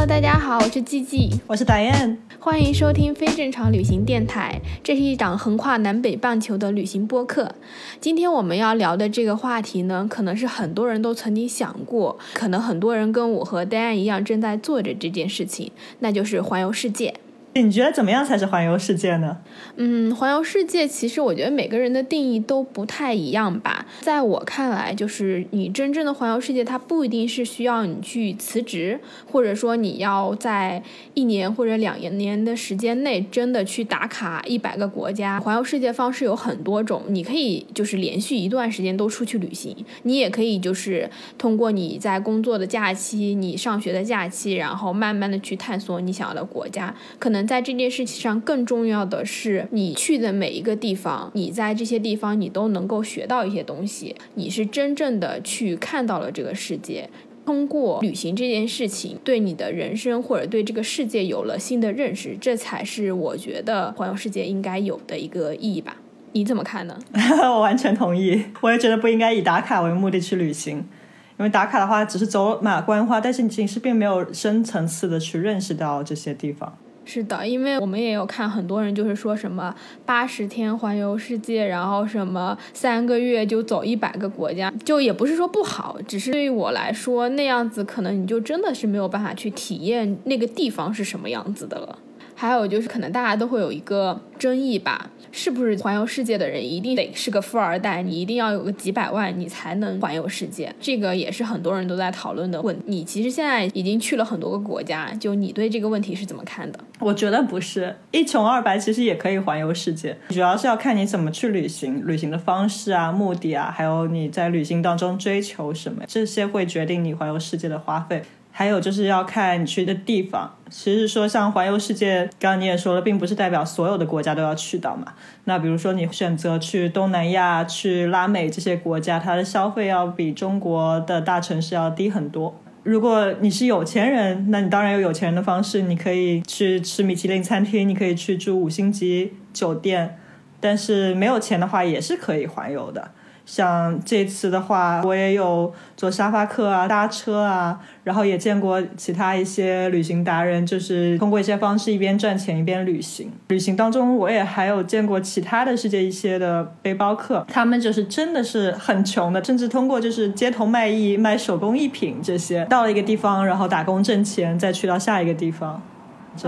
Hello，大家好，我是 G G，我是达燕，欢迎收听非正常旅行电台。这是一档横跨南北半球的旅行播客。今天我们要聊的这个话题呢，可能是很多人都曾经想过，可能很多人跟我和戴安一样正在做着这件事情，那就是环游世界。你觉得怎么样才是环游世界呢？嗯，环游世界其实我觉得每个人的定义都不太一样吧。在我看来，就是你真正的环游世界，它不一定是需要你去辞职，或者说你要在一年或者两年的时间内真的去打卡一百个国家。环游世界方式有很多种，你可以就是连续一段时间都出去旅行，你也可以就是通过你在工作的假期、你上学的假期，然后慢慢的去探索你想要的国家，可能。在这件事情上，更重要的是你去的每一个地方，你在这些地方你都能够学到一些东西，你是真正的去看到了这个世界。通过旅行这件事情，对你的人生或者对这个世界有了新的认识，这才是我觉得环游世界应该有的一个意义吧？你怎么看呢？我完全同意，我也觉得不应该以打卡为目的去旅行，因为打卡的话只是走马观花，但是你其实并没有深层次的去认识到这些地方。是的，因为我们也有看很多人就是说什么八十天环游世界，然后什么三个月就走一百个国家，就也不是说不好，只是对于我来说那样子可能你就真的是没有办法去体验那个地方是什么样子的了。还有就是可能大家都会有一个争议吧。是不是环游世界的人一定得是个富二代？你一定要有个几百万，你才能环游世界？这个也是很多人都在讨论的问。你其实现在已经去了很多个国家，就你对这个问题是怎么看的？我觉得不是一穷二白，其实也可以环游世界，主要是要看你怎么去旅行，旅行的方式啊、目的啊，还有你在旅行当中追求什么，这些会决定你环游世界的花费。还有就是要看你去的地方。其实说像环游世界，刚刚你也说了，并不是代表所有的国家都要去到嘛。那比如说你选择去东南亚、去拉美这些国家，它的消费要比中国的大城市要低很多。如果你是有钱人，那你当然有有钱人的方式，你可以去吃米其林餐厅，你可以去住五星级酒店。但是没有钱的话，也是可以环游的。像这次的话，我也有坐沙发客啊、搭车啊，然后也见过其他一些旅行达人，就是通过一些方式一边赚钱一边旅行。旅行当中，我也还有见过其他的世界一些的背包客，他们就是真的是很穷的，甚至通过就是街头卖艺、卖手工艺品这些，到了一个地方，然后打工挣钱，再去到下一个地方。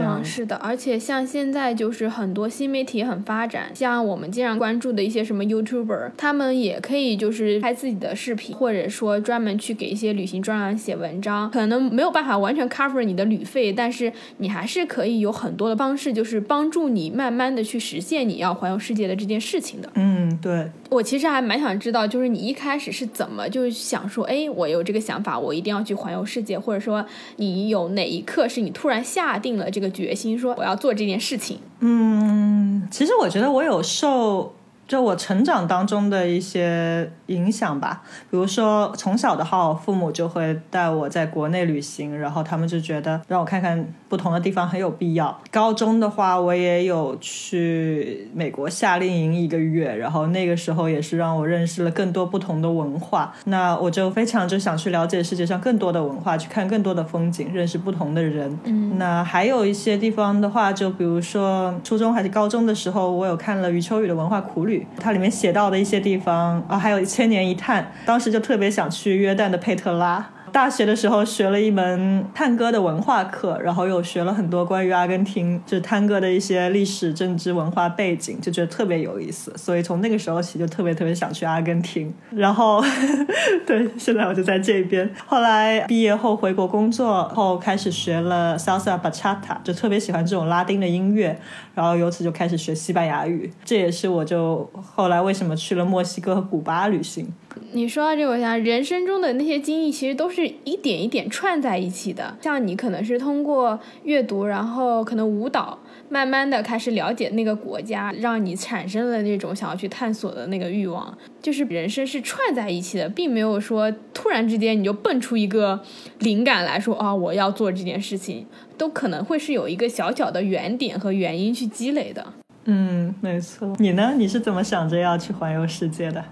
嗯，是的，而且像现在就是很多新媒体很发展，像我们经常关注的一些什么 YouTuber，他们也可以就是拍自己的视频，或者说专门去给一些旅行专栏写文章，可能没有办法完全 cover 你的旅费，但是你还是可以有很多的方式，就是帮助你慢慢的去实现你要环游世界的这件事情的。嗯，对。我其实还蛮想知道，就是你一开始是怎么就想说，哎，我有这个想法，我一定要去环游世界，或者说你有哪一刻是你突然下定了这个个决心，说我要做这件事情？嗯，其实我觉得我有受。就我成长当中的一些影响吧，比如说从小的话，父母就会带我在国内旅行，然后他们就觉得让我看看不同的地方很有必要。高中的话，我也有去美国夏令营一个月，然后那个时候也是让我认识了更多不同的文化。那我就非常就想去了解世界上更多的文化，去看更多的风景，认识不同的人。嗯，那还有一些地方的话，就比如说初中还是高中的时候，我有看了余秋雨的文化苦旅。它里面写到的一些地方啊，还有千年一叹，当时就特别想去约旦的佩特拉。大学的时候学了一门探戈的文化课，然后又学了很多关于阿根廷就是探戈的一些历史、政治、文化背景，就觉得特别有意思。所以从那个时候起就特别特别想去阿根廷。然后，对，现在我就在这边。后来毕业后回国工作后，开始学了 salsa bachata，就特别喜欢这种拉丁的音乐。然后由此就开始学西班牙语，这也是我就后来为什么去了墨西哥和古巴旅行。你说到这个，我想人生中的那些经历，其实都是一点一点串在一起的。像你可能是通过阅读，然后可能舞蹈，慢慢的开始了解那个国家，让你产生了那种想要去探索的那个欲望。就是人生是串在一起的，并没有说突然之间你就蹦出一个灵感来说啊，我要做这件事情，都可能会是有一个小小的原点和原因去积累的。嗯，没错。你呢？你是怎么想着要去环游世界的？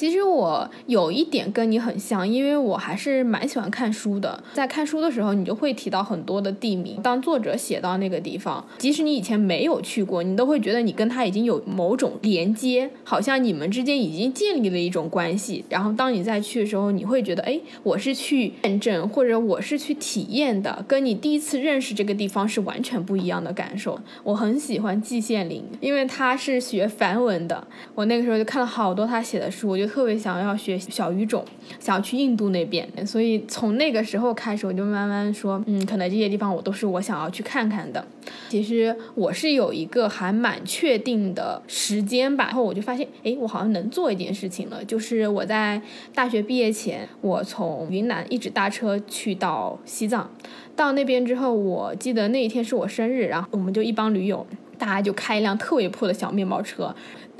其实我有一点跟你很像，因为我还是蛮喜欢看书的。在看书的时候，你就会提到很多的地名。当作者写到那个地方，即使你以前没有去过，你都会觉得你跟他已经有某种连接，好像你们之间已经建立了一种关系。然后当你再去的时候，你会觉得，哎，我是去验证，或者我是去体验的，跟你第一次认识这个地方是完全不一样的感受。我很喜欢季羡林，因为他是学梵文的。我那个时候就看了好多他写的书，我就。特别想要学小语种，想要去印度那边，所以从那个时候开始，我就慢慢说，嗯，可能这些地方我都是我想要去看看的。其实我是有一个还蛮确定的时间吧，然后我就发现，哎，我好像能做一件事情了，就是我在大学毕业前，我从云南一直搭车去到西藏，到那边之后，我记得那一天是我生日，然后我们就一帮驴友，大家就开一辆特别破的小面包车。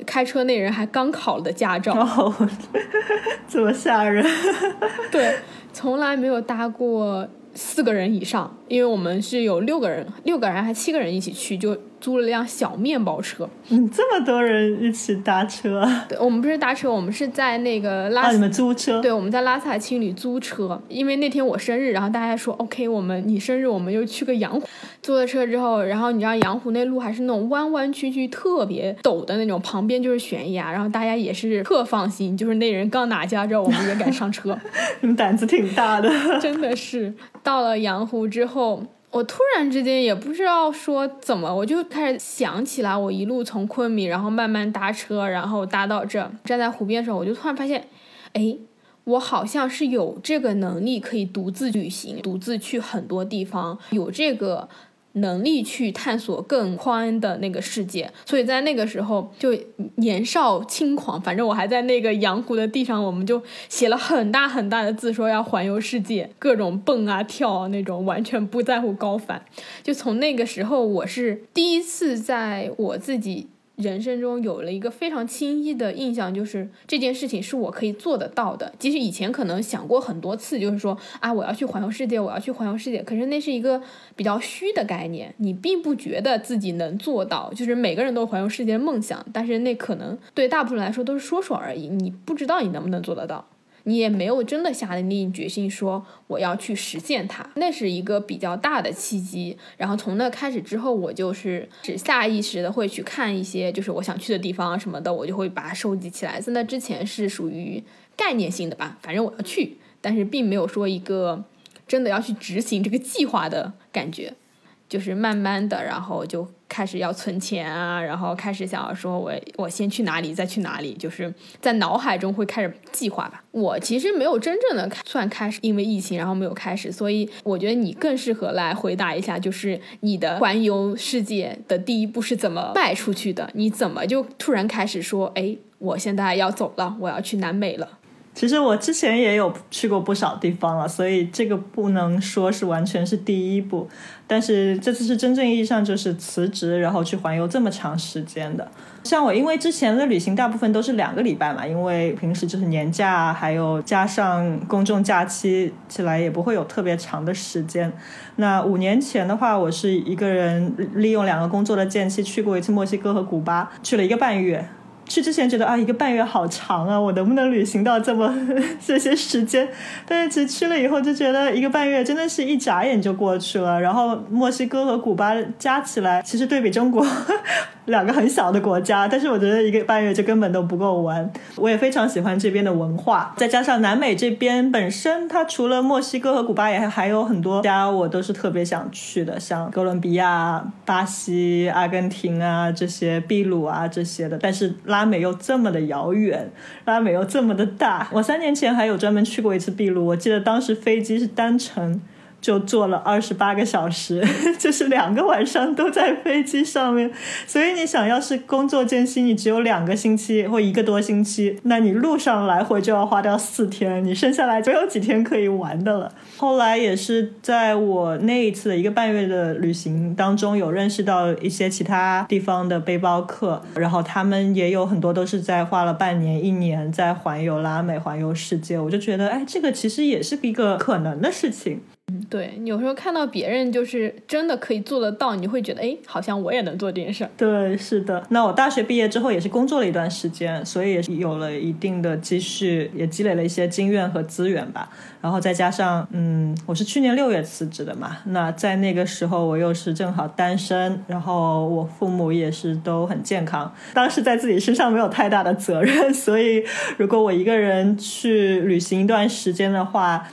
开车那人还刚考了的驾照，这么吓人。对，从来没有搭过四个人以上，因为我们是有六个人，六个人还七个人一起去就。租了辆小面包车，嗯，这么多人一起搭车？对，我们不是搭车，我们是在那个拉，你们租车？对，我们在拉萨青旅租车，因为那天我生日，然后大家说 OK，我们你生日，我们就去个羊湖。租了车之后，然后你知道羊湖那路还是那种弯弯曲曲、特别陡的那种，旁边就是悬崖，然后大家也是特放心，就是那人刚拿驾照，我们也敢上车，你们胆子挺大的，真的是。到了羊湖之后。我突然之间也不知道说怎么，我就开始想起来，我一路从昆明，然后慢慢搭车，然后搭到这，站在湖边的时候，我就突然发现，哎，我好像是有这个能力可以独自旅行，独自去很多地方，有这个。能力去探索更宽的那个世界，所以在那个时候就年少轻狂，反正我还在那个阳湖的地上，我们就写了很大很大的字，说要环游世界，各种蹦啊跳啊那种，完全不在乎高反。就从那个时候，我是第一次在我自己。人生中有了一个非常轻易的印象，就是这件事情是我可以做得到的。即使以前可能想过很多次，就是说啊，我要去环游世界，我要去环游世界。可是那是一个比较虚的概念，你并不觉得自己能做到。就是每个人都环游世界的梦想，但是那可能对大部分来说都是说说而已，你不知道你能不能做得到。你也没有真的下定决心说我要去实现它，那是一个比较大的契机。然后从那开始之后，我就是是下意识的会去看一些就是我想去的地方什么的，我就会把它收集起来。在那之前是属于概念性的吧，反正我要去，但是并没有说一个真的要去执行这个计划的感觉。就是慢慢的，然后就开始要存钱啊，然后开始想要说，我我先去哪里，再去哪里，就是在脑海中会开始计划吧。我其实没有真正的算开始，因为疫情，然后没有开始，所以我觉得你更适合来回答一下，就是你的环游世界的第一步是怎么迈出去的？你怎么就突然开始说，哎，我现在要走了，我要去南美了？其实我之前也有去过不少地方了，所以这个不能说是完全是第一步。但是这次是真正意义上就是辞职，然后去环游这么长时间的。像我，因为之前的旅行大部分都是两个礼拜嘛，因为平时就是年假，还有加上公众假期起来也不会有特别长的时间。那五年前的话，我是一个人利用两个工作的间隙去过一次墨西哥和古巴，去了一个半月。去之前觉得啊，一个半月好长啊，我能不能旅行到这么 这些时间？但是其实去了以后就觉得一个半月真的是一眨眼就过去了。然后墨西哥和古巴加起来，其实对比中国。两个很小的国家，但是我觉得一个半月就根本都不够玩。我也非常喜欢这边的文化，再加上南美这边本身，它除了墨西哥和古巴，也还有很多家我都是特别想去的，像哥伦比亚、巴西、阿根廷啊这些，秘鲁啊这些的。但是拉美又这么的遥远，拉美又这么的大。我三年前还有专门去过一次秘鲁，我记得当时飞机是单程。就坐了二十八个小时，就是两个晚上都在飞机上面。所以你想要是工作间隙，你只有两个星期或一个多星期，那你路上来回就要花掉四天，你剩下来就有几天可以玩的了。后来也是在我那一次的一个半月的旅行当中，有认识到一些其他地方的背包客，然后他们也有很多都是在花了半年、一年在环游拉美、环游世界。我就觉得，哎，这个其实也是一个可能的事情。对，有时候看到别人就是真的可以做得到，你会觉得哎，好像我也能做这件事儿。对，是的。那我大学毕业之后也是工作了一段时间，所以也是有了一定的积蓄，也积累了一些经验和资源吧。然后再加上，嗯，我是去年六月辞职的嘛，那在那个时候我又是正好单身，然后我父母也是都很健康，当时在自己身上没有太大的责任，所以如果我一个人去旅行一段时间的话。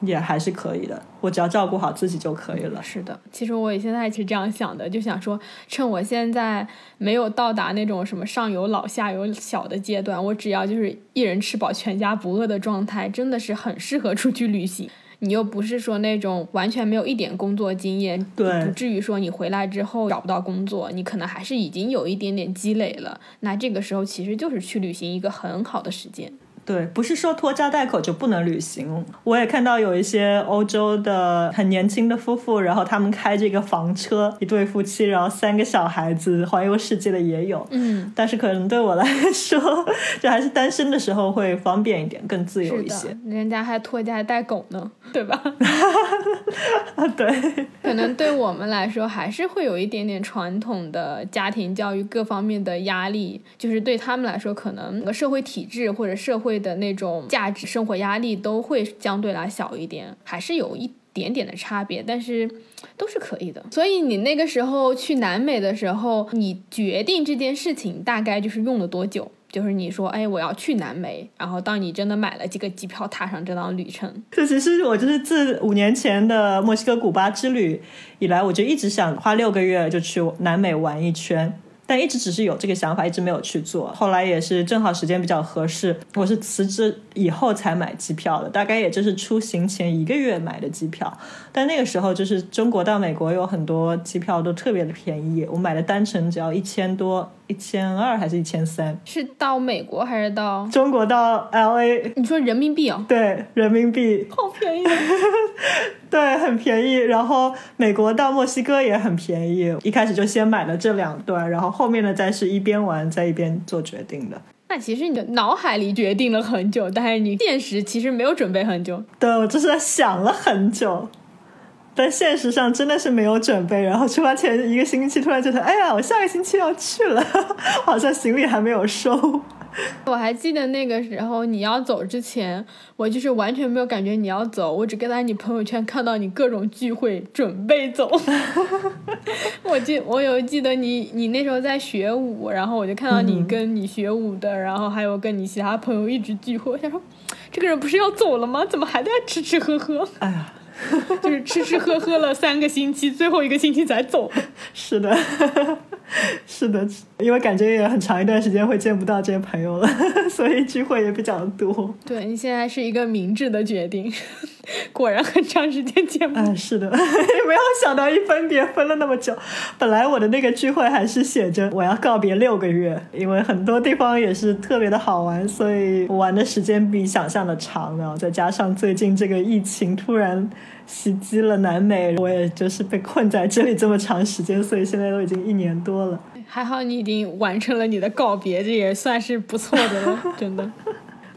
也还是可以的，我只要照顾好自己就可以了。是的，其实我也现在是这样想的，就想说，趁我现在没有到达那种什么上有老下有小的阶段，我只要就是一人吃饱全家不饿的状态，真的是很适合出去旅行。你又不是说那种完全没有一点工作经验，对，不至于说你回来之后找不到工作，你可能还是已经有一点点积累了。那这个时候其实就是去旅行一个很好的时间。对，不是说拖家带口就不能旅行。我也看到有一些欧洲的很年轻的夫妇，然后他们开这个房车，一对夫妻，然后三个小孩子环游世界的也有。嗯，但是可能对我来说，就还是单身的时候会方便一点，更自由一些。人家还拖家带狗呢，对吧？啊，对。可能对我们来说，还是会有一点点传统的家庭教育各方面的压力，就是对他们来说，可能个社会体制或者社会。的那种价值、生活压力都会相对来小一点，还是有一点点的差别，但是都是可以的。所以你那个时候去南美的时候，你决定这件事情大概就是用了多久？就是你说，哎，我要去南美，然后当你真的买了这个机票，踏上这趟旅程。这其实我就是自五年前的墨西哥古巴之旅以来，我就一直想花六个月就去南美玩一圈。但一直只是有这个想法，一直没有去做。后来也是正好时间比较合适，我是辞职以后才买机票的，大概也就是出行前一个月买的机票。但那个时候就是中国到美国有很多机票都特别的便宜，我买的单程只要一千多。一千二还是一千三？是到美国还是到中国到 L A？你说人民币哦？对，人民币。好便宜。对，很便宜。然后美国到墨西哥也很便宜。一开始就先买了这两段，然后后面的再是一边玩再一边做决定的。那其实你的脑海里决定了很久，但是你现实其实没有准备很久。对，我就是想了很久。但现实上真的是没有准备，然后出发前一个星期突然觉得，哎呀，我下个星期要去了，好像行李还没有收。我还记得那个时候你要走之前，我就是完全没有感觉你要走，我只跟在你朋友圈看到你各种聚会准备走。我记我有记得你你那时候在学舞，然后我就看到你跟你学舞的，然后还有跟你其他朋友一直聚会，我想说，这个人不是要走了吗？怎么还在吃吃喝喝？哎呀。就是吃吃喝喝了三个星期，最后一个星期才走。是的，是的，因为感觉也很长一段时间会见不到这些朋友了，所以聚会也比较多。对你现在是一个明智的决定，果然很长时间见不。哎，是的，没有想到一分别分了那么久。本来我的那个聚会还是写着我要告别六个月，因为很多地方也是特别的好玩，所以玩的时间比想象的长。然后再加上最近这个疫情突然。袭击了南美，我也就是被困在这里这么长时间，所以现在都已经一年多了。还好你已经完成了你的告别，这也算是不错的了，真的。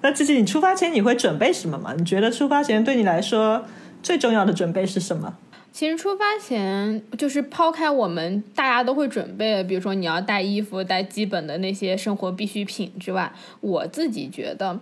那琪琪，你出发前你会准备什么吗？你觉得出发前对你来说最重要的准备是什么？其实出发前就是抛开我们大家都会准备，比如说你要带衣服、带基本的那些生活必需品之外，我自己觉得。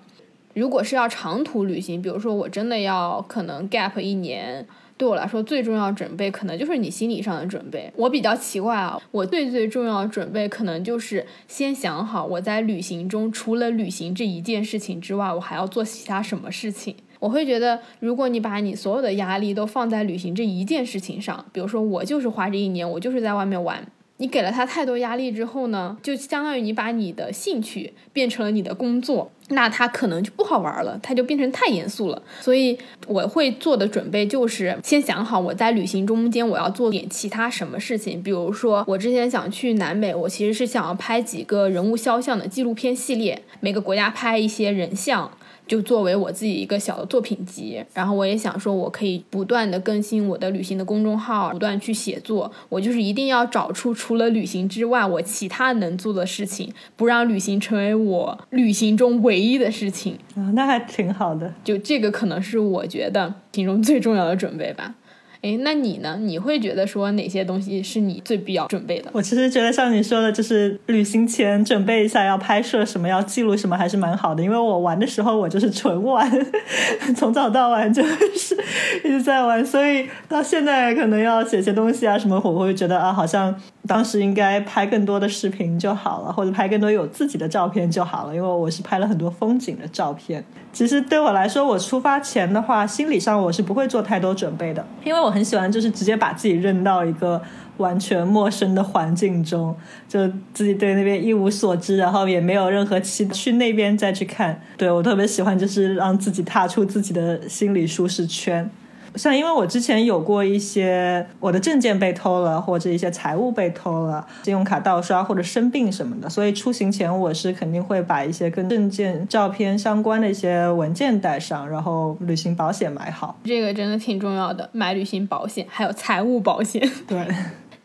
如果是要长途旅行，比如说我真的要可能 gap 一年，对我来说最重要准备可能就是你心理上的准备。我比较奇怪啊，我最最重要的准备可能就是先想好我在旅行中除了旅行这一件事情之外，我还要做其他什么事情。我会觉得，如果你把你所有的压力都放在旅行这一件事情上，比如说我就是花这一年，我就是在外面玩。你给了他太多压力之后呢，就相当于你把你的兴趣变成了你的工作，那他可能就不好玩了，他就变成太严肃了。所以我会做的准备就是先想好我在旅行中间我要做点其他什么事情，比如说我之前想去南美，我其实是想要拍几个人物肖像的纪录片系列，每个国家拍一些人像。就作为我自己一个小的作品集，然后我也想说，我可以不断的更新我的旅行的公众号，不断去写作。我就是一定要找出除了旅行之外，我其他能做的事情，不让旅行成为我旅行中唯一的事情。啊，那还挺好的。就这个可能是我觉得其中最重要的准备吧。哎，那你呢？你会觉得说哪些东西是你最必要准备的？我其实觉得像你说的，就是旅行前准备一下要拍摄什么，要记录什么，还是蛮好的。因为我玩的时候，我就是纯玩，从早到晚就是一直在玩，所以到现在可能要写些东西啊什么，我会觉得啊，好像当时应该拍更多的视频就好了，或者拍更多有自己的照片就好了。因为我是拍了很多风景的照片。其实对我来说，我出发前的话，心理上我是不会做太多准备的，因为我。很喜欢，就是直接把自己扔到一个完全陌生的环境中，就自己对那边一无所知，然后也没有任何期去那边再去看。对我特别喜欢，就是让自己踏出自己的心理舒适圈。像因为我之前有过一些我的证件被偷了，或者一些财物被偷了，信用卡盗刷或者生病什么的，所以出行前我是肯定会把一些跟证件、照片相关的一些文件带上，然后旅行保险买好。这个真的挺重要的，买旅行保险还有财务保险。对。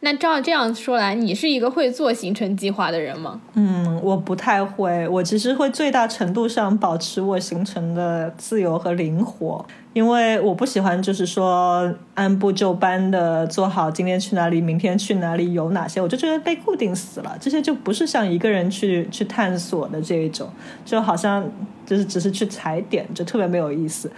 那照这样说来，你是一个会做行程计划的人吗？嗯，我不太会。我其实会最大程度上保持我行程的自由和灵活，因为我不喜欢就是说按部就班的做好今天去哪里，明天去哪里，有哪些，我就觉得被固定死了。这些就不是像一个人去去探索的这一种，就好像就是只是去踩点，就特别没有意思。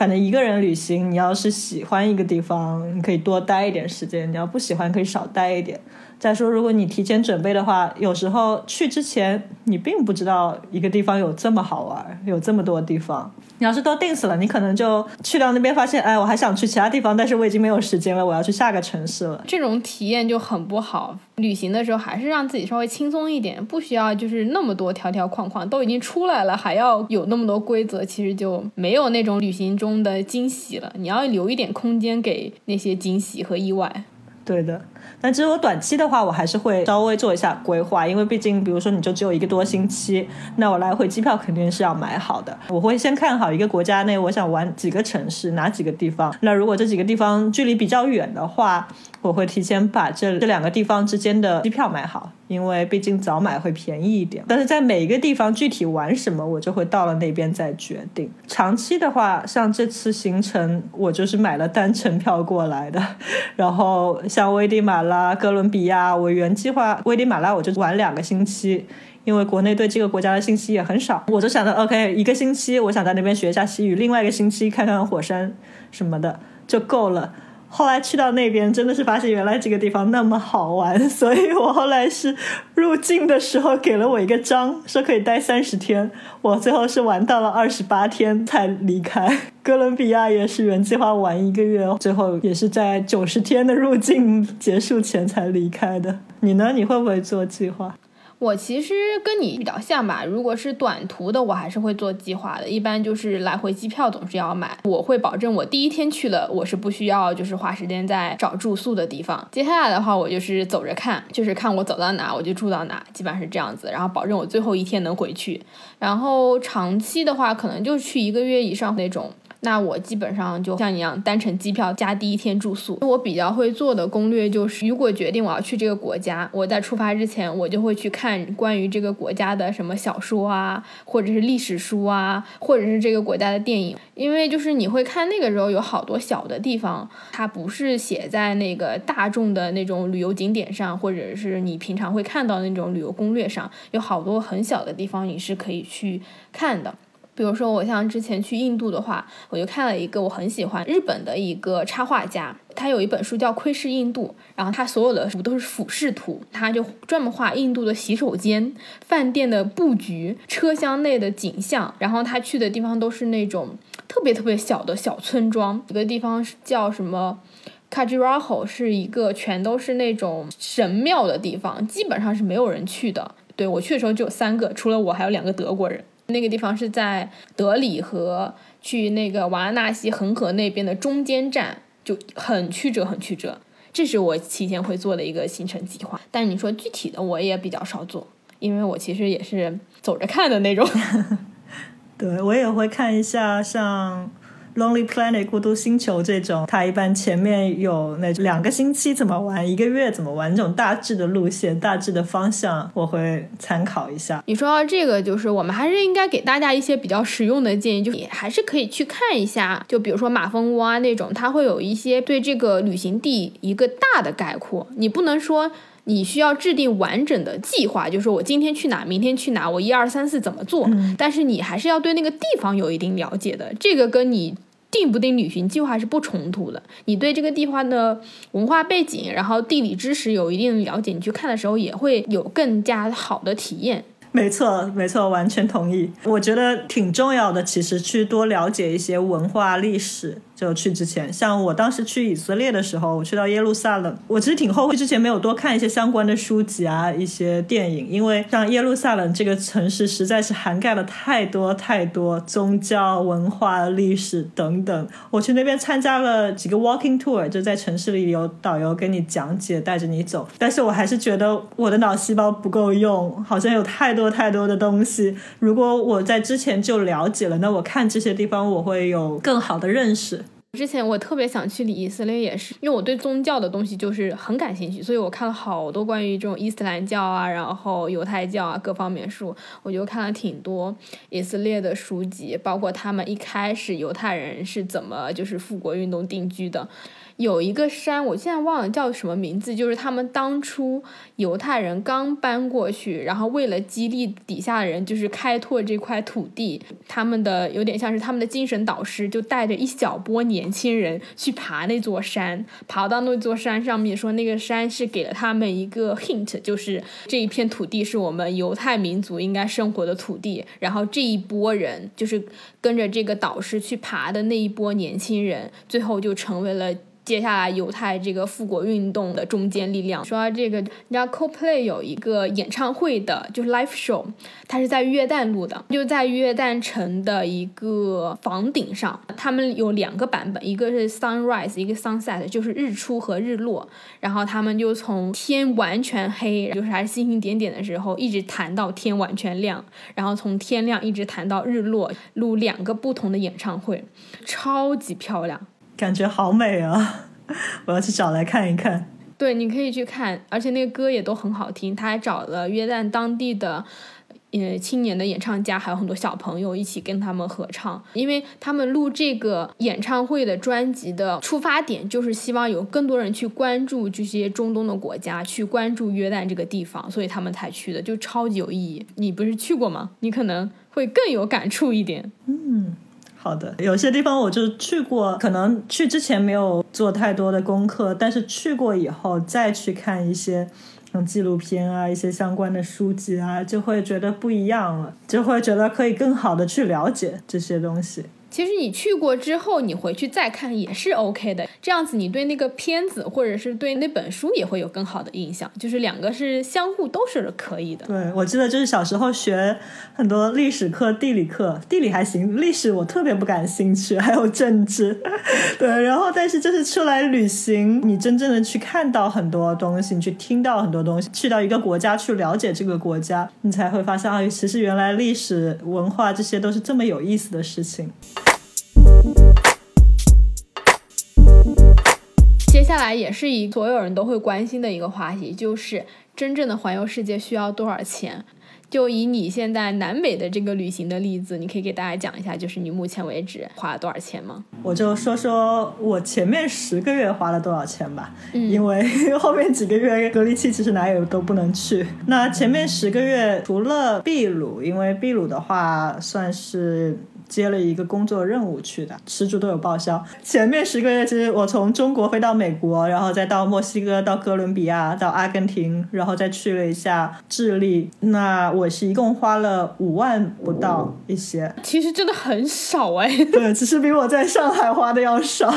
反正一个人旅行，你要是喜欢一个地方，你可以多待一点时间；你要不喜欢，可以少待一点。再说，如果你提前准备的话，有时候去之前你并不知道一个地方有这么好玩，有这么多地方。你要是都定死了，你可能就去到那边发现，哎，我还想去其他地方，但是我已经没有时间了，我要去下个城市了。这种体验就很不好。旅行的时候还是让自己稍微轻松一点，不需要就是那么多条条框框，都已经出来了，还要有那么多规则，其实就没有那种旅行中的惊喜了。你要留一点空间给那些惊喜和意外。对的。但其实我短期的话，我还是会稍微做一下规划，因为毕竟，比如说你就只有一个多星期，那我来回机票肯定是要买好的。我会先看好一个国家内，我想玩几个城市，哪几个地方。那如果这几个地方距离比较远的话，我会提前把这这两个地方之间的机票买好，因为毕竟早买会便宜一点。但是在每一个地方具体玩什么，我就会到了那边再决定。长期的话，像这次行程，我就是买了单程票过来的。然后像危地马拉、哥伦比亚，我原计划危地马拉我就玩两个星期，因为国内对这个国家的信息也很少。我就想着，OK，一个星期我想在那边学一下西语，另外一个星期看看火山什么的就够了。后来去到那边，真的是发现原来这个地方那么好玩，所以我后来是入境的时候给了我一个章，说可以待三十天，我最后是玩到了二十八天才离开。哥伦比亚也是原计划玩一个月，最后也是在九十天的入境结束前才离开的。你呢？你会不会做计划？我其实跟你比较像吧，如果是短途的，我还是会做计划的。一般就是来回机票总是要买，我会保证我第一天去了，我是不需要就是花时间在找住宿的地方。接下来的话，我就是走着看，就是看我走到哪我就住到哪，基本上是这样子。然后保证我最后一天能回去。然后长期的话，可能就去一个月以上那种。那我基本上就像你一样，单程机票加第一天住宿。我比较会做的攻略就是，如果决定我要去这个国家，我在出发之前，我就会去看关于这个国家的什么小说啊，或者是历史书啊，或者是这个国家的电影。因为就是你会看那个时候有好多小的地方，它不是写在那个大众的那种旅游景点上，或者是你平常会看到那种旅游攻略上，有好多很小的地方你是可以去看的。比如说，我像之前去印度的话，我就看了一个我很喜欢日本的一个插画家，他有一本书叫《窥视印度》，然后他所有的图都是俯视图，他就专门画印度的洗手间、饭店的布局、车厢内的景象，然后他去的地方都是那种特别特别小的小村庄，有个地方叫什么 Kajiraho，是一个全都是那种神庙的地方，基本上是没有人去的。对我去的时候就有三个，除了我还有两个德国人。那个地方是在德里和去那个瓦拉纳西恒河那边的中间站，就很曲折，很曲折。这是我提前会做的一个行程计划。但你说具体的，我也比较少做，因为我其实也是走着看的那种。对我也会看一下，像 Lonely Planet 孤独星球这种，它一般前面有那两个星期怎么玩，一个月怎么玩，这种大致的路线、大致的方向，我会参考一下。你说到这个，就是我们还是应该给大家一些比较实用的建议，就也还是可以去看一下，就比如说马蜂窝啊那种，它会有一些对这个旅行地一个大的概括，你不能说。你需要制定完整的计划，就是我今天去哪，明天去哪，我一二三四怎么做。但是你还是要对那个地方有一定了解的，这个跟你定不定旅行计划是不冲突的。你对这个地方的文化背景，然后地理知识有一定的了解，你去看的时候也会有更加好的体验。没错，没错，完全同意。我觉得挺重要的，其实去多了解一些文化历史。就去之前，像我当时去以色列的时候，我去到耶路撒冷，我其实挺后悔之前没有多看一些相关的书籍啊，一些电影，因为像耶路撒冷这个城市实在是涵盖了太多太多宗教、文化、历史等等。我去那边参加了几个 walking tour，就在城市里有导游给你讲解，带着你走，但是我还是觉得我的脑细胞不够用，好像有太多太多的东西。如果我在之前就了解了，那我看这些地方我会有更好的认识。之前我特别想去以色列，也是因为我对宗教的东西就是很感兴趣，所以我看了好多关于这种伊斯兰教啊，然后犹太教啊各方面书，我就看了挺多以色列的书籍，包括他们一开始犹太人是怎么就是复国运动定居的。有一个山，我现在忘了叫什么名字，就是他们当初犹太人刚搬过去，然后为了激励底下的人，就是开拓这块土地，他们的有点像是他们的精神导师，就带着一小波年轻人去爬那座山，爬到那座山上面，说那个山是给了他们一个 hint，就是这一片土地是我们犹太民族应该生活的土地，然后这一波人就是跟着这个导师去爬的那一波年轻人，最后就成为了。接下来，犹太这个复国运动的中坚力量。说到这个，你知道 CoPlay 有一个演唱会的，就是 Live Show，它是在约旦录的，就在约旦城的一个房顶上。他们有两个版本，一个是 Sunrise，一个 Sunset，就是日出和日落。然后他们就从天完全黑，就是还是星星点点的时候，一直弹到天完全亮，然后从天亮一直弹到日落，录两个不同的演唱会，超级漂亮。感觉好美啊！我要去找来看一看。对，你可以去看，而且那个歌也都很好听。他还找了约旦当地的呃青年的演唱家，还有很多小朋友一起跟他们合唱。因为他们录这个演唱会的专辑的出发点，就是希望有更多人去关注这些中东的国家，去关注约旦这个地方，所以他们才去的，就超级有意义。你不是去过吗？你可能会更有感触一点。好的，有些地方我就去过，可能去之前没有做太多的功课，但是去过以后再去看一些，像纪录片啊，一些相关的书籍啊，就会觉得不一样了，就会觉得可以更好的去了解这些东西。其实你去过之后，你回去再看也是 OK 的。这样子，你对那个片子或者是对那本书也会有更好的印象。就是两个是相互都是可以的。对，我记得就是小时候学很多历史课、地理课，地理还行，历史我特别不感兴趣，还有政治。对，然后但是就是出来旅行，你真正的去看到很多东西，你去听到很多东西，去到一个国家去了解这个国家，你才会发现啊，其实原来历史文化这些都是这么有意思的事情。下来也是一所有人都会关心的一个话题，就是真正的环游世界需要多少钱？就以你现在南美的这个旅行的例子，你可以给大家讲一下，就是你目前为止花了多少钱吗？我就说说我前面十个月花了多少钱吧，因为 后面几个月隔离期其实哪有都不能去。那前面十个月除了秘鲁，因为秘鲁的话算是。接了一个工作任务去的，吃住都有报销。前面十个月，其实我从中国飞到美国，然后再到墨西哥、到哥伦比亚、到阿根廷，然后再去了一下智利。那我是一共花了五万不到一些。其实真的很少哎。对，只是比我在上海花的要少。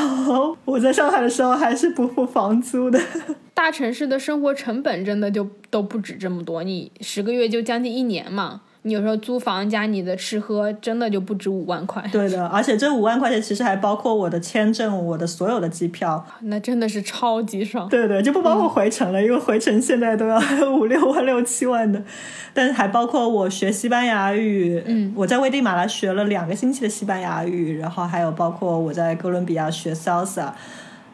我在上海的时候还是不付房租的。大城市的生活成本真的就都不止这么多，你十个月就将近一年嘛。你有时候租房加你的吃喝，真的就不止五万块。对的，而且这五万块钱其实还包括我的签证、我的所有的机票。那真的是超级爽。对对，就不包括回程了，因为回程现在都要五六万、六七万的。但是还包括我学西班牙语，嗯，我在危地马拉学了两个星期的西班牙语，然后还有包括我在哥伦比亚学 salsa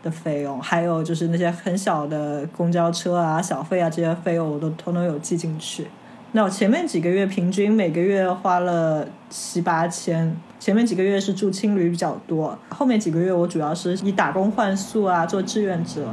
的费用，还有就是那些很小的公交车啊、小费啊这些费用，我都统统有记进去。那我前面几个月平均每个月花了七八千，前面几个月是住青旅比较多，后面几个月我主要是以打工换宿啊，做志愿者，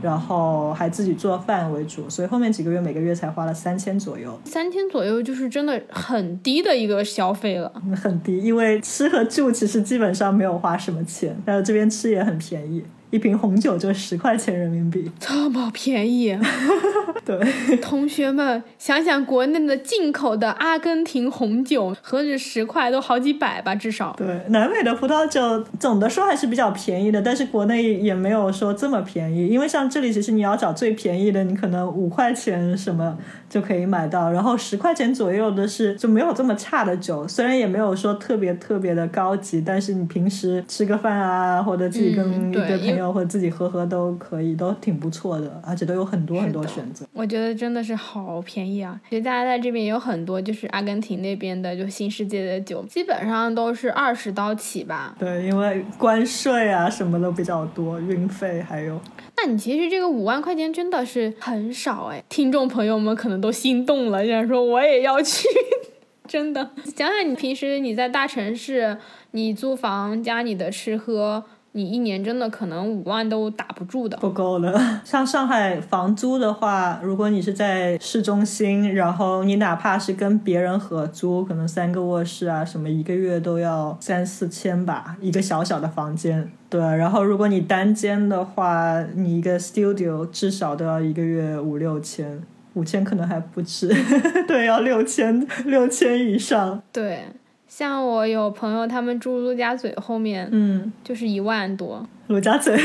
然后还自己做饭为主，所以后面几个月每个月才花了三千左右，三千左右就是真的很低的一个消费了。很低，因为吃和住其实基本上没有花什么钱，但是这边吃也很便宜，一瓶红酒就十块钱人民币，这么便宜，对。同学们想想国内的进口的阿根廷红酒，何止十块，都好几百吧，至少。对，南美的葡萄酒总的说还是比较便宜的，但是国内也没有说这么便宜，因为像这里其实你要找最便宜的，你可能五块钱什么就可以买到，然后十块钱左右的是就没有这么差的酒，虽然也没有说特别特别的高级，但是你平时吃个饭啊，或者自己跟一嗯对因为堆朋友或者自己喝喝都可以，都挺不错的，而且都有很多很多选择。我觉得真的是好便宜啊！其实大家在这边也有很多，就是阿根廷那边的，就新世界的酒，基本上都是二十刀起吧。对，因为关税啊什么的比较多，运费还有。那你其实这个五万块钱真的是很少哎，听众朋友们可能都心动了，想说我也要去。真的，想想你平时你在大城市，你租房加你的吃喝，你一年真的可能五万都打不住的。不够的。像上海房租的话，如果你是在市中心，然后你哪怕是跟别人合租，可能三个卧室啊什么，一个月都要三四千吧，一个小小的房间。对，然后如果你单间的话，你一个 studio 至少都要一个月五六千，五千可能还不止，对，要六千六千以上。对，像我有朋友他们住陆家嘴后面，嗯，就是一万多。陆家嘴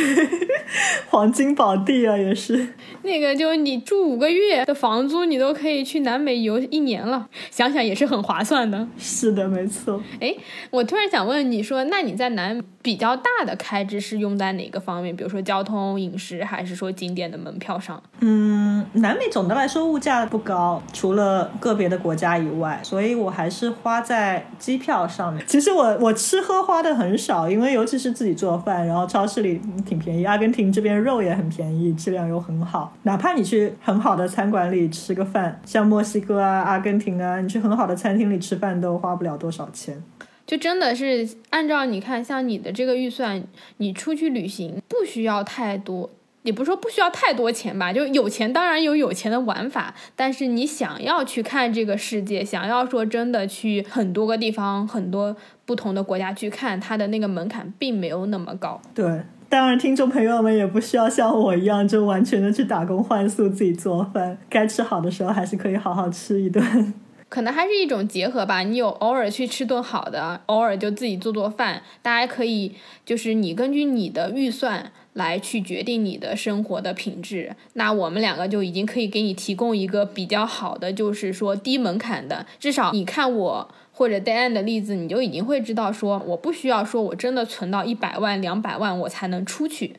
黄金宝地啊，也是。那个就你住五个月的房租，你都可以去南美游一年了，想想也是很划算的。是的，没错。哎，我突然想问你说，那你在南比较大的开支是用在哪个方面？比如说交通、饮食，还是说景点的门票上？嗯，南美总的来说物价不高，除了个别的国家以外，所以我还是花在机票上面。其实我我吃喝花的很少，因为尤其是自己做饭，然后超市这里挺便宜。阿根廷这边肉也很便宜，质量又很好。哪怕你去很好的餐馆里吃个饭，像墨西哥啊、阿根廷啊，你去很好的餐厅里吃饭都花不了多少钱。就真的是按照你看，像你的这个预算，你出去旅行不需要太多，也不是说不需要太多钱吧，就有钱当然有有钱的玩法，但是你想要去看这个世界，想要说真的去很多个地方、很多不同的国家去看，它的那个门槛并没有那么高。对，当然听众朋友们也不需要像我一样，就完全的去打工换宿，自己做饭，该吃好的时候还是可以好好吃一顿。可能还是一种结合吧。你有偶尔去吃顿好的，偶尔就自己做做饭，大家可以就是你根据你的预算来去决定你的生活的品质。那我们两个就已经可以给你提供一个比较好的，就是说低门槛的，至少你看我。或者 Dan 的例子，你就已经会知道说，我不需要说我真的存到一百万、两百万我才能出去。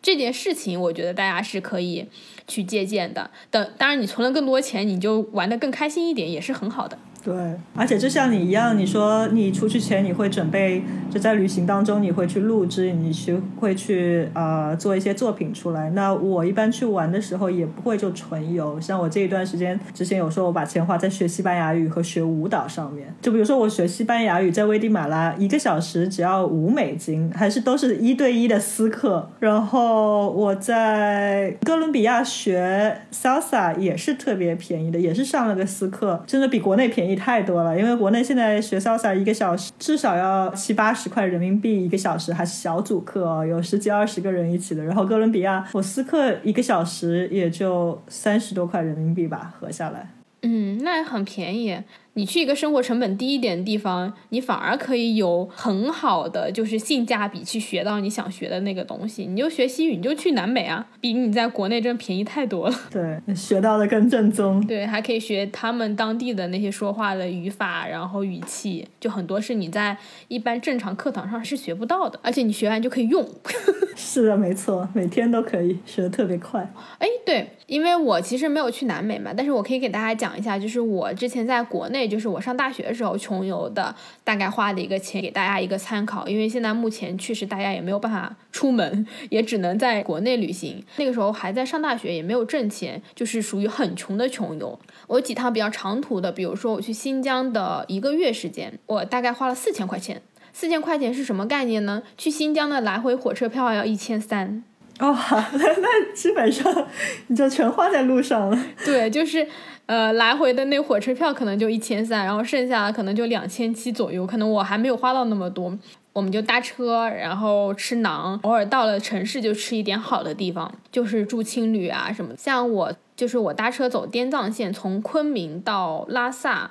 这件事情，我觉得大家是可以去借鉴的。等当然，你存了更多钱，你就玩的更开心一点，也是很好的。对，而且就像你一样，你说你出去前你会准备，就在旅行当中你会去录制，你去会去呃做一些作品出来。那我一般去玩的时候也不会就纯游，像我这一段时间之前有说我把钱花在学西班牙语和学舞蹈上面。就比如说我学西班牙语，在危地马拉一个小时只要五美金，还是都是一对一的私课。然后我在哥伦比亚学 salsa 也是特别便宜的，也是上了个私课，真的比国内便宜。太多了，因为国内现在学校才一个小时至少要七八十块人民币一个小时，还是小组课哦，有十几二十个人一起的。然后哥伦比亚我私课一个小时也就三十多块人民币吧，合下来。嗯，那也很便宜。你去一个生活成本低一点的地方，你反而可以有很好的就是性价比去学到你想学的那个东西。你就学西语，你就去南美啊，比你在国内真便宜太多了。对，学到的更正宗。对，还可以学他们当地的那些说话的语法，然后语气，就很多是你在一般正常课堂上是学不到的，而且你学完就可以用。是的，没错，每天都可以学的特别快。哎，对，因为我其实没有去南美嘛，但是我可以给大家讲一下，就是我之前在国内。就是我上大学的时候穷游的大概花的一个钱，给大家一个参考。因为现在目前确实大家也没有办法出门，也只能在国内旅行。那个时候还在上大学，也没有挣钱，就是属于很穷的穷游。我几趟比较长途的，比如说我去新疆的一个月时间，我大概花了四千块钱。四千块钱是什么概念呢？去新疆的来回火车票要一千三。哦，那那基本上你就全花在路上了。对，就是。呃，来回的那火车票可能就一千三，然后剩下的可能就两千七左右，可能我还没有花到那么多。我们就搭车，然后吃馕，偶尔到了城市就吃一点好的地方，就是住青旅啊什么。像我就是我搭车走滇藏线，从昆明到拉萨。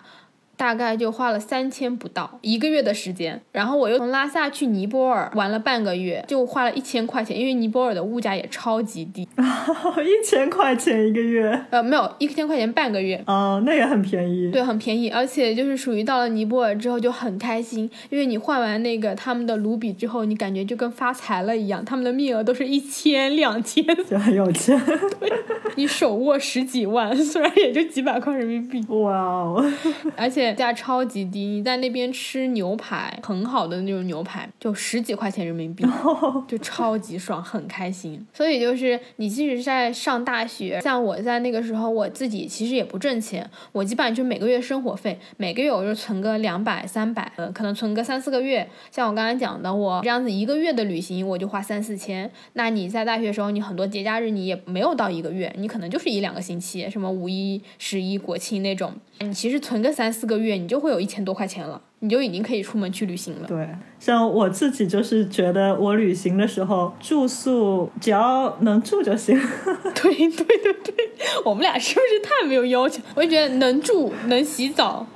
大概就花了三千不到一个月的时间，然后我又从拉萨去尼泊尔玩了半个月，就花了一千块钱，因为尼泊尔的物价也超级低，一千块钱一个月？呃，没有，一千块钱半个月。哦，那也很便宜。对，很便宜，而且就是属于到了尼泊尔之后就很开心，因为你换完那个他们的卢比之后，你感觉就跟发财了一样，他们的面额都是一千、两千，就很有钱。你手握十几万，虽然也就几百块人民币。哇哦，而且。价超级低，你在那边吃牛排，很好的那种牛排，就十几块钱人民币，就超级爽，很开心。所以就是你即使在上大学，像我在那个时候，我自己其实也不挣钱，我基本上就每个月生活费，每个月我就存个两百三百，呃，可能存个三四个月。像我刚才讲的，我这样子一个月的旅行，我就花三四千。那你在大学的时候，你很多节假日你也没有到一个月，你可能就是一两个星期，什么五一、十一、国庆那种，你其实存个三四个月，你就会有一千多块钱了。你就已经可以出门去旅行了。对，像我自己就是觉得，我旅行的时候住宿只要能住就行。对对对对，我们俩是不是太没有要求？我就觉得能住能洗澡。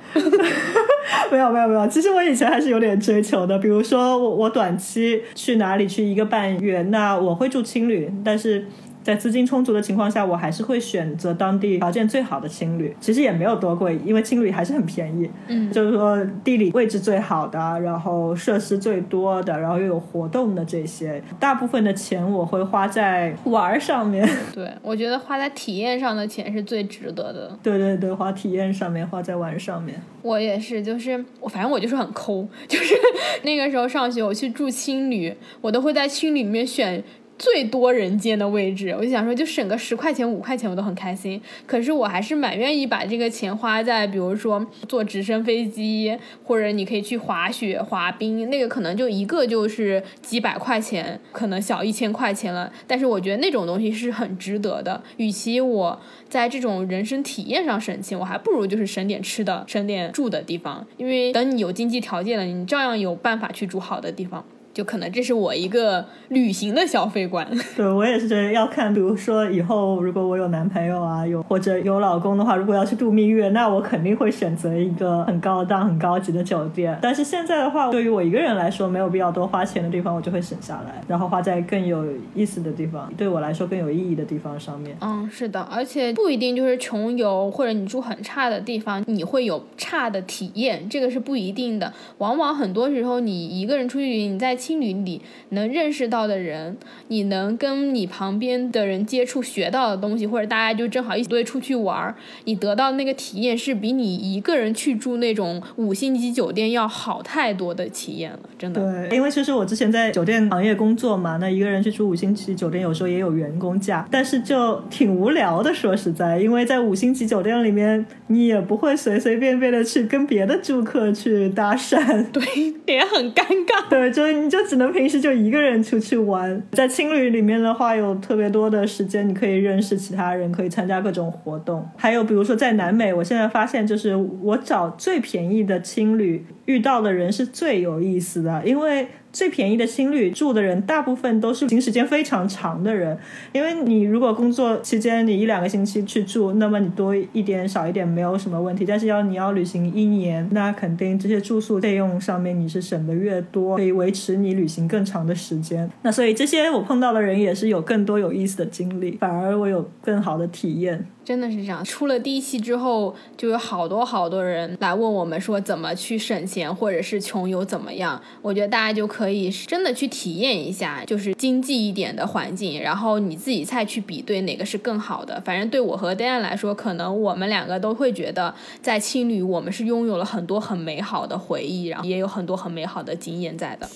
没有没有没有，其实我以前还是有点追求的。比如说我我短期去哪里去一个半月，那我会住青旅，但是。在资金充足的情况下，我还是会选择当地条件最好的青旅。其实也没有多贵，因为青旅还是很便宜。嗯，就是说地理位置最好的，然后设施最多的，然后又有活动的这些，大部分的钱我会花在玩上面。对，我觉得花在体验上的钱是最值得的。对对对，花体验上面，花在玩上面。我也是，就是我反正我就是很抠，就是那个时候上学我去住青旅，我都会在青旅里面选。最多人间的位置，我就想说，就省个十块钱、五块钱，我都很开心。可是我还是蛮愿意把这个钱花在，比如说坐直升飞机，或者你可以去滑雪、滑冰，那个可能就一个就是几百块钱，可能小一千块钱了。但是我觉得那种东西是很值得的。与其我在这种人生体验上省钱，我还不如就是省点吃的、省点住的地方。因为等你有经济条件了，你照样有办法去住好的地方。就可能这是我一个旅行的消费观。对我也是觉得要看，比如说以后如果我有男朋友啊，有或者有老公的话，如果要去度蜜月，那我肯定会选择一个很高档、很高级的酒店。但是现在的话，对于我一个人来说，没有必要多花钱的地方，我就会省下来，然后花在更有意思的地方，对我来说更有意义的地方上面。嗯，是的，而且不一定就是穷游或者你住很差的地方，你会有差的体验，这个是不一定的。往往很多时候你一个人出去，你在。青旅里能认识到的人，你能跟你旁边的人接触学到的东西，或者大家就正好一起出去玩儿，你得到那个体验是比你一个人去住那种五星级酒店要好太多的体验了，真的。对，因为其实我之前在酒店行业工作嘛，那一个人去住五星级酒店，有时候也有员工价，但是就挺无聊的。说实在，因为在五星级酒店里面，你也不会随随便便的去跟别的住客去搭讪，对，也很尴尬。对，就你就。就只能平时就一个人出去玩，在青旅里面的话，有特别多的时间，你可以认识其他人，可以参加各种活动。还有比如说在南美，我现在发现就是我找最便宜的青旅，遇到的人是最有意思的，因为。最便宜的青旅住的人，大部分都是旅行时间非常长的人。因为你如果工作期间你一两个星期去住，那么你多一点少一点没有什么问题。但是要你要旅行一年，那肯定这些住宿费用上面你是省的越多，可以维持你旅行更长的时间。那所以这些我碰到的人也是有更多有意思的经历，反而我有更好的体验。真的是这样，出了第一期之后，就有好多好多人来问我们说怎么去省钱，或者是穷游怎么样。我觉得大家就可以真的去体验一下，就是经济一点的环境，然后你自己再去比对哪个是更好的。反正对我和 Dan 来说，可能我们两个都会觉得，在青旅我们是拥有了很多很美好的回忆，然后也有很多很美好的经验在的。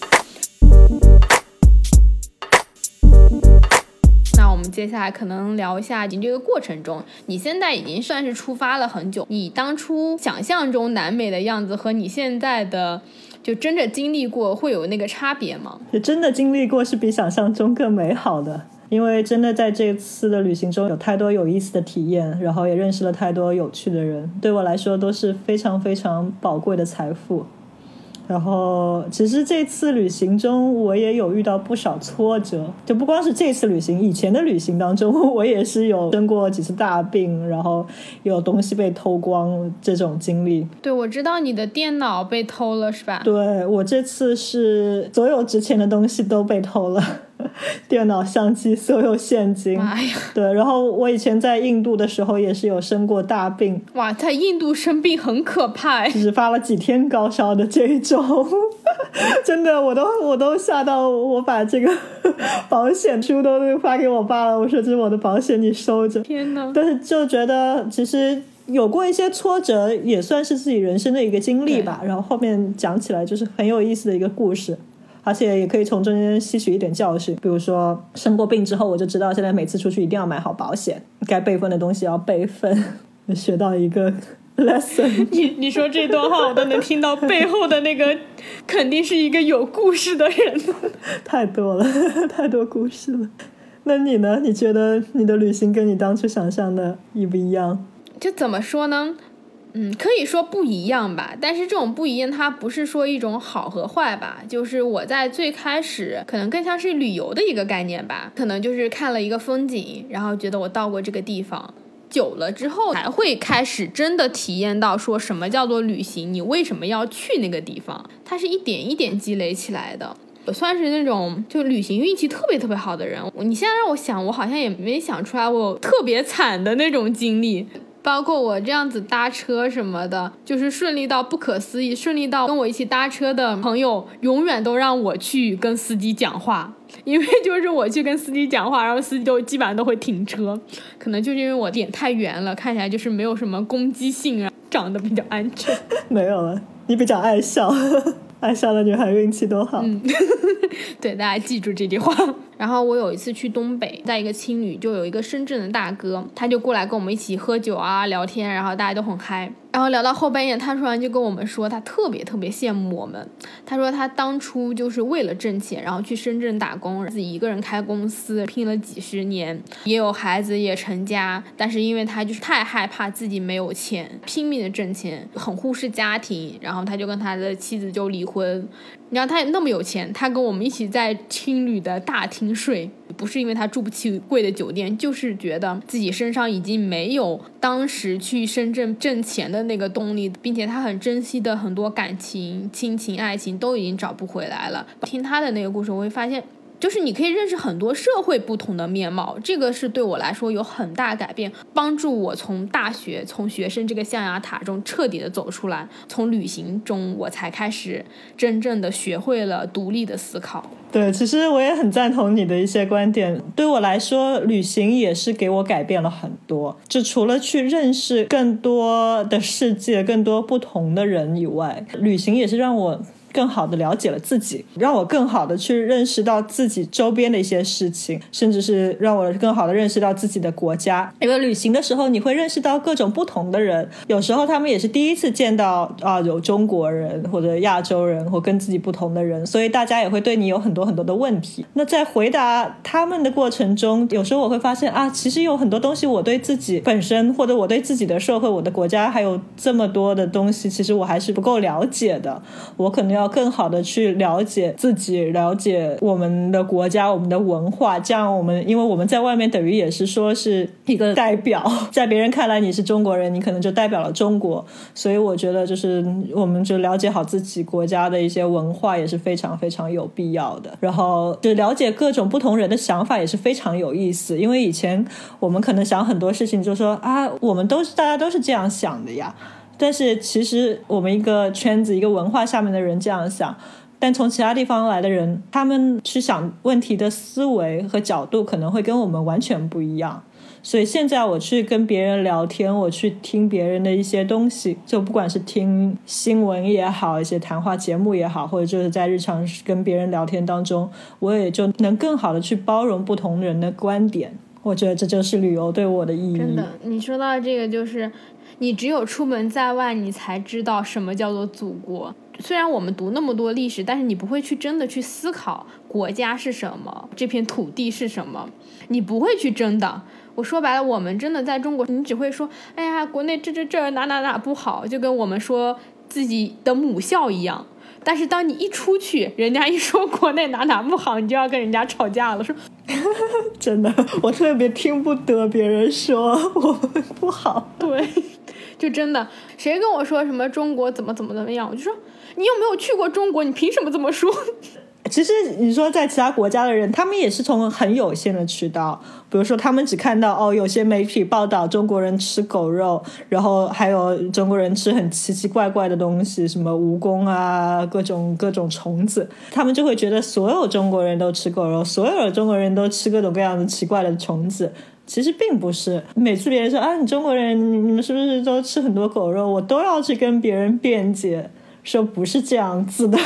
们接下来可能聊一下，你这个过程中，你现在已经算是出发了很久。你当初想象中南美的样子和你现在的，就真的经历过，会有那个差别吗？就真的经历过是比想象中更美好的，因为真的在这次的旅行中有太多有意思的体验，然后也认识了太多有趣的人，对我来说都是非常非常宝贵的财富。然后，其实这次旅行中，我也有遇到不少挫折。就不光是这次旅行，以前的旅行当中，我也是有生过几次大病，然后有东西被偷光这种经历。对，我知道你的电脑被偷了，是吧？对我这次是所有值钱的东西都被偷了。电脑、相机，所有现金。哎呀，对，然后我以前在印度的时候也是有生过大病。哇，在印度生病很可怕，只发了几天高烧的这一种，真的，我都我都吓到，我把这个保险书都发给我爸了，我说这是我的保险，你收着。天呐，但是就觉得其实有过一些挫折，也算是自己人生的一个经历吧。然后后面讲起来就是很有意思的一个故事。而且也可以从中间吸取一点教训，比如说生过病之后，我就知道现在每次出去一定要买好保险，该备份的东西要备份，学到一个 lesson。你你说这段话，我都能听到背后的那个，肯定是一个有故事的人。太多了，太多故事了。那你呢？你觉得你的旅行跟你当初想象的一不一样？就怎么说呢？嗯，可以说不一样吧，但是这种不一样，它不是说一种好和坏吧，就是我在最开始可能更像是旅游的一个概念吧，可能就是看了一个风景，然后觉得我到过这个地方，久了之后才会开始真的体验到说什么叫做旅行，你为什么要去那个地方，它是一点一点积累起来的。我算是那种就旅行运气特别特别好的人，你现在让我想，我好像也没想出来我特别惨的那种经历。包括我这样子搭车什么的，就是顺利到不可思议，顺利到跟我一起搭车的朋友永远都让我去跟司机讲话，因为 就是我去跟司机讲话，然后司机都基本上都会停车，可能就是因为我脸太圆了，看起来就是没有什么攻击性啊，长得比较安全。没有了，你比较爱笑，爱笑的女孩运气都好。嗯，对，大家记住这句话。然后我有一次去东北，在一个青旅，就有一个深圳的大哥，他就过来跟我们一起喝酒啊、聊天，然后大家都很嗨。然后聊到后半夜，他突然就跟我们说，他特别特别羡慕我们。他说他当初就是为了挣钱，然后去深圳打工，自己一个人开公司，拼了几十年，也有孩子，也成家。但是因为他就是太害怕自己没有钱，拼命的挣钱，很忽视家庭，然后他就跟他的妻子就离婚。你知道他也那么有钱，他跟我们一起在青旅的大厅睡，不是因为他住不起贵的酒店，就是觉得自己身上已经没有当时去深圳挣钱的那个动力，并且他很珍惜的很多感情、亲情、爱情都已经找不回来了。听他的那个故事，我会发现。就是你可以认识很多社会不同的面貌，这个是对我来说有很大改变，帮助我从大学从学生这个象牙塔中彻底的走出来。从旅行中，我才开始真正的学会了独立的思考。对，其实我也很赞同你的一些观点。对我来说，旅行也是给我改变了很多。就除了去认识更多的世界、更多不同的人以外，旅行也是让我。更好的了解了自己，让我更好的去认识到自己周边的一些事情，甚至是让我更好的认识到自己的国家。因为旅行的时候，你会认识到各种不同的人，有时候他们也是第一次见到啊，有中国人或者亚洲人或跟自己不同的人，所以大家也会对你有很多很多的问题。那在回答他们的过程中，有时候我会发现啊，其实有很多东西我对自己本身或者我对自己的社会、我的国家还有这么多的东西，其实我还是不够了解的，我可能要。要更好的去了解自己，了解我们的国家、我们的文化，这样我们因为我们在外面等于也是说是一个代表，在别人看来你是中国人，你可能就代表了中国，所以我觉得就是我们就了解好自己国家的一些文化也是非常非常有必要的，然后就了解各种不同人的想法也是非常有意思，因为以前我们可能想很多事情就说啊，我们都是大家都是这样想的呀。但是其实我们一个圈子、一个文化下面的人这样想，但从其他地方来的人，他们去想问题的思维和角度可能会跟我们完全不一样。所以现在我去跟别人聊天，我去听别人的一些东西，就不管是听新闻也好，一些谈话节目也好，或者就是在日常跟别人聊天当中，我也就能更好的去包容不同人的观点。我觉得这就是旅游对我的意义。真的，你说到这个就是。你只有出门在外，你才知道什么叫做祖国。虽然我们读那么多历史，但是你不会去真的去思考国家是什么，这片土地是什么，你不会去争的。我说白了，我们真的在中国，你只会说，哎呀，国内这这这哪哪哪不好，就跟我们说自己的母校一样。但是当你一出去，人家一说国内哪哪不好，你就要跟人家吵架了。说，真的，我特别听不得别人说我们不好。对。就真的，谁跟我说什么中国怎么怎么怎么样，我就说你有没有去过中国？你凭什么这么说？其实你说在其他国家的人，他们也是从很有限的渠道，比如说他们只看到哦，有些媒体报道中国人吃狗肉，然后还有中国人吃很奇奇怪怪的东西，什么蜈蚣啊，各种各种虫子，他们就会觉得所有中国人都吃狗肉，所有的中国人都吃各种各样的奇怪的虫子。其实并不是，每次别人说啊，你中国人，你们是不是都吃很多狗肉？我都要去跟别人辩解，说不是这样子的。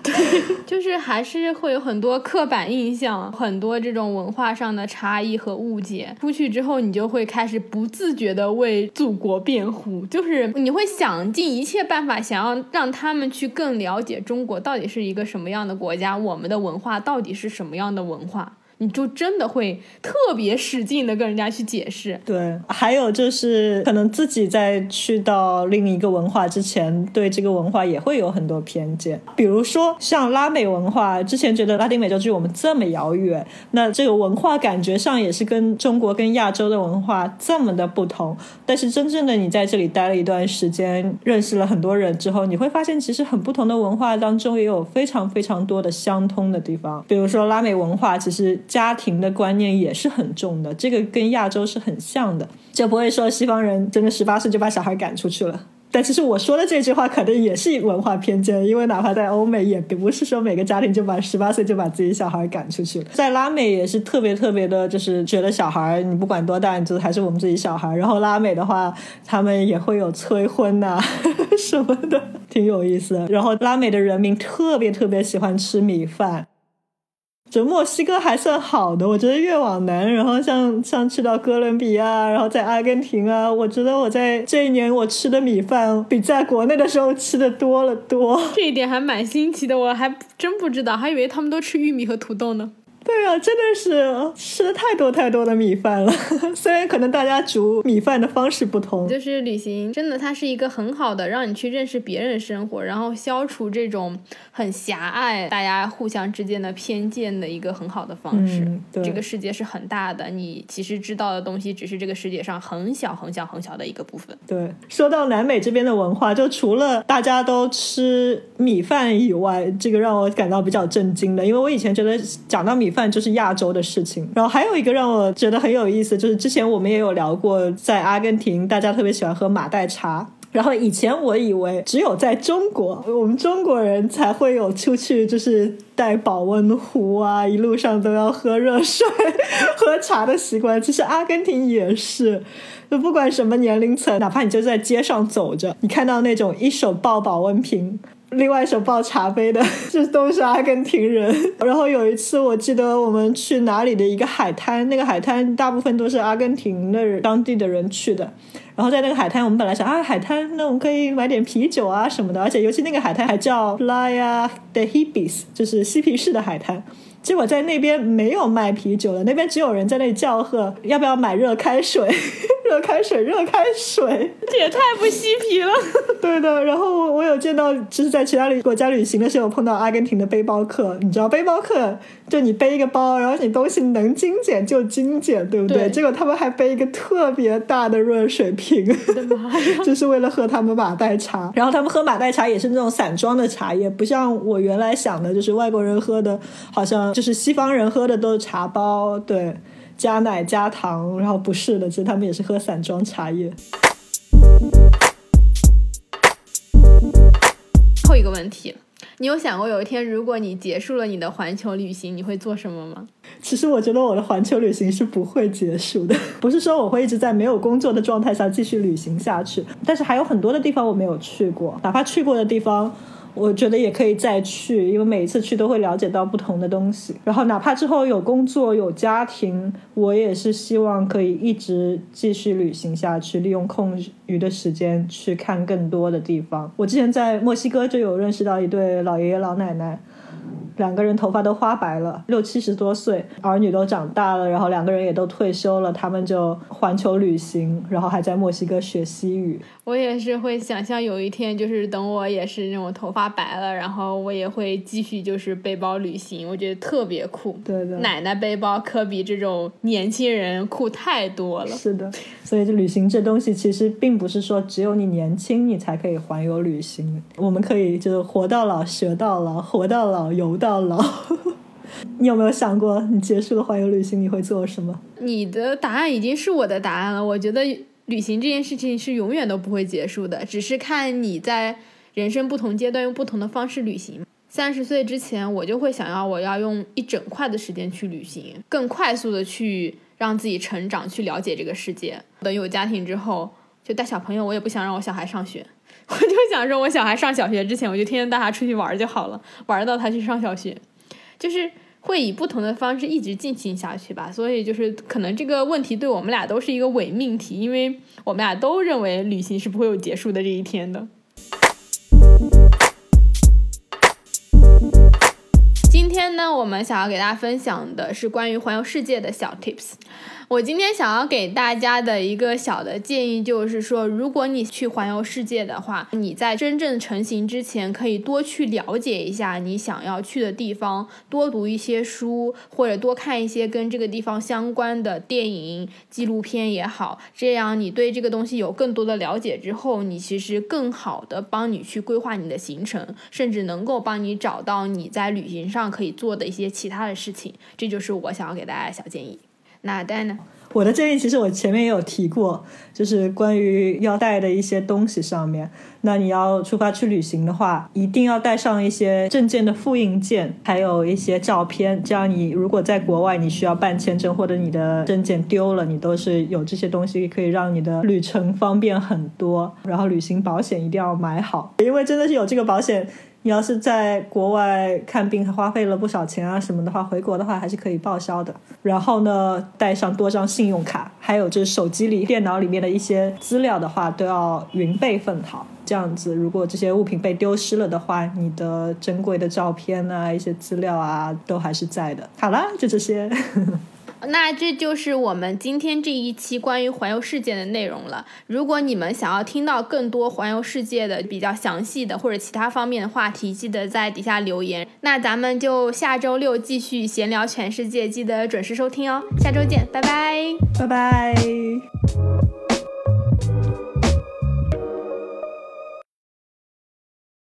对，就是还是会有很多刻板印象，很多这种文化上的差异和误解。出去之后，你就会开始不自觉的为祖国辩护，就是你会想尽一切办法，想要让他们去更了解中国到底是一个什么样的国家，我们的文化到底是什么样的文化。你就真的会特别使劲的跟人家去解释。对，还有就是可能自己在去到另一个文化之前，对这个文化也会有很多偏见。比如说像拉美文化，之前觉得拉丁美洲距我们这么遥远，那这个文化感觉上也是跟中国跟亚洲的文化这么的不同。但是真正的你在这里待了一段时间，认识了很多人之后，你会发现其实很不同的文化当中也有非常非常多的相通的地方。比如说拉美文化，其实。家庭的观念也是很重的，这个跟亚洲是很像的，就不会说西方人真的十八岁就把小孩赶出去了。但其实我说的这句话可能也是文化偏见，因为哪怕在欧美，也并不是说每个家庭就把十八岁就把自己小孩赶出去了。在拉美也是特别特别的，就是觉得小孩你不管多大，你就还是我们自己小孩。然后拉美的话，他们也会有催婚呐 什么的，挺有意思。然后拉美的人民特别特别喜欢吃米饭。这墨西哥还算好的，我觉得越往南，然后像像去到哥伦比亚，然后在阿根廷啊，我觉得我在这一年我吃的米饭比在国内的时候吃的多了多。这一点还蛮新奇的，我还真不知道，还以为他们都吃玉米和土豆呢。对啊，真的是吃了太多太多的米饭了。虽然可能大家煮米饭的方式不同，就是旅行真的它是一个很好的让你去认识别人生活，然后消除这种很狭隘大家互相之间的偏见的一个很好的方式。这个世界是很大的，你其实知道的东西只是这个世界上很小很小很小的一个部分。对，说到南美这边的文化，就除了大家都吃米饭以外，这个让我感到比较震惊的，因为我以前觉得讲到米。饭就是亚洲的事情，然后还有一个让我觉得很有意思，就是之前我们也有聊过，在阿根廷大家特别喜欢喝马黛茶，然后以前我以为只有在中国，我们中国人才会有出去就是带保温壶啊，一路上都要喝热水、喝茶的习惯。其实阿根廷也是，就不管什么年龄层，哪怕你就在街上走着，你看到那种一手抱保温瓶。另外一手抱茶杯的，这都是阿根廷人。然后有一次，我记得我们去哪里的一个海滩，那个海滩大部分都是阿根廷的当地的人去的。然后在那个海滩，我们本来想啊，海滩那我们可以买点啤酒啊什么的，而且尤其那个海滩还叫 Playa de Hibis，就是嬉皮士的海滩。结果在那边没有卖啤酒的，那边只有人在那里叫喝，要不要买热开水？热开水，热开水，这也太不嬉皮了。对的，然后我有见到，就是在其他旅国家旅行的时候，碰到阿根廷的背包客。你知道背包客，就你背一个包，然后你东西能精简就精简，对不对？结果他们还背一个特别大的热水瓶，我的妈呀！就是为了喝他们马黛茶。然后他们喝马黛茶也是那种散装的茶叶，不像我原来想的，就是外国人喝的，好像就是西方人喝的都是茶包，对。加奶加糖，然后不是的，其实他们也是喝散装茶叶。后一个问题，你有想过有一天，如果你结束了你的环球旅行，你会做什么吗？其实我觉得我的环球旅行是不会结束的，不是说我会一直在没有工作的状态下继续旅行下去，但是还有很多的地方我没有去过，哪怕去过的地方。我觉得也可以再去，因为每一次去都会了解到不同的东西。然后哪怕之后有工作有家庭，我也是希望可以一直继续旅行下去，利用空余的时间去看更多的地方。我之前在墨西哥就有认识到一对老爷爷老奶奶。两个人头发都花白了，六七十多岁，儿女都长大了，然后两个人也都退休了，他们就环球旅行，然后还在墨西哥学西语。我也是会想象有一天，就是等我也是那种头发白了，然后我也会继续就是背包旅行，我觉得特别酷。对的，奶奶背包可比这种年轻人酷太多了。是的，所以这旅行这东西其实并不是说只有你年轻你才可以环游旅行，我们可以就是活到老学到老，活到老游。到老，你有没有想过，你结束了环游旅行你会做什么？你的答案已经是我的答案了。我觉得旅行这件事情是永远都不会结束的，只是看你在人生不同阶段用不同的方式旅行。三十岁之前，我就会想要我要用一整块的时间去旅行，更快速的去让自己成长，去了解这个世界。等有家庭之后，就带小朋友，我也不想让我小孩上学。我就想说，我小孩上小学之前，我就天天带他出去玩就好了，玩到他去上小学，就是会以不同的方式一直进行下去吧。所以就是可能这个问题对我们俩都是一个伪命题，因为我们俩都认为旅行是不会有结束的这一天的。今天呢，我们想要给大家分享的是关于环游世界的小 tips。我今天想要给大家的一个小的建议就是说，如果你去环游世界的话，你在真正成型之前，可以多去了解一下你想要去的地方，多读一些书，或者多看一些跟这个地方相关的电影、纪录片也好。这样你对这个东西有更多的了解之后，你其实更好的帮你去规划你的行程，甚至能够帮你找到你在旅行上可以做的一些其他的事情。这就是我想要给大家的小建议。哪带呢？我的建议其实我前面也有提过，就是关于要带的一些东西上面。那你要出发去旅行的话，一定要带上一些证件的复印件，还有一些照片。这样你如果在国外你需要办签证或者你的证件丢了，你都是有这些东西可以让你的旅程方便很多。然后旅行保险一定要买好，因为真的是有这个保险。你要是在国外看病花费了不少钱啊什么的话，回国的话还是可以报销的。然后呢，带上多张信用卡，还有就是手机里、电脑里面的一些资料的话，都要云备份好。这样子，如果这些物品被丢失了的话，你的珍贵的照片啊、一些资料啊，都还是在的。好了，就这些。那这就是我们今天这一期关于环游世界的内容了。如果你们想要听到更多环游世界的比较详细的或者其他方面的话题，记得在底下留言。那咱们就下周六继续闲聊全世界，记得准时收听哦。下周见，拜拜，拜拜。